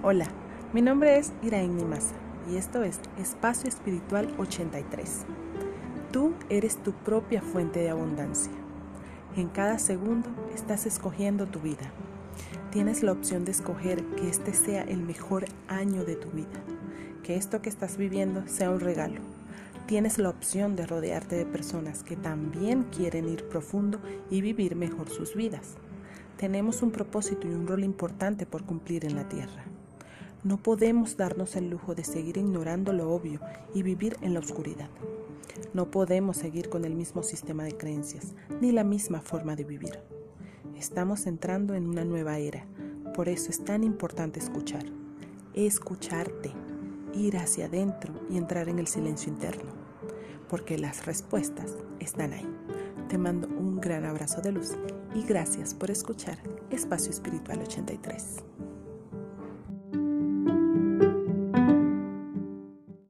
Hola, mi nombre es Iraín Nimasa y esto es Espacio Espiritual 83. Tú eres tu propia fuente de abundancia. En cada segundo estás escogiendo tu vida. Tienes la opción de escoger que este sea el mejor año de tu vida, que esto que estás viviendo sea un regalo. Tienes la opción de rodearte de personas que también quieren ir profundo y vivir mejor sus vidas. Tenemos un propósito y un rol importante por cumplir en la tierra. No podemos darnos el lujo de seguir ignorando lo obvio y vivir en la oscuridad. No podemos seguir con el mismo sistema de creencias ni la misma forma de vivir. Estamos entrando en una nueva era, por eso es tan importante escuchar. Escucharte, ir hacia adentro y entrar en el silencio interno, porque las respuestas están ahí. Te mando un gran abrazo de luz y gracias por escuchar Espacio Espiritual 83.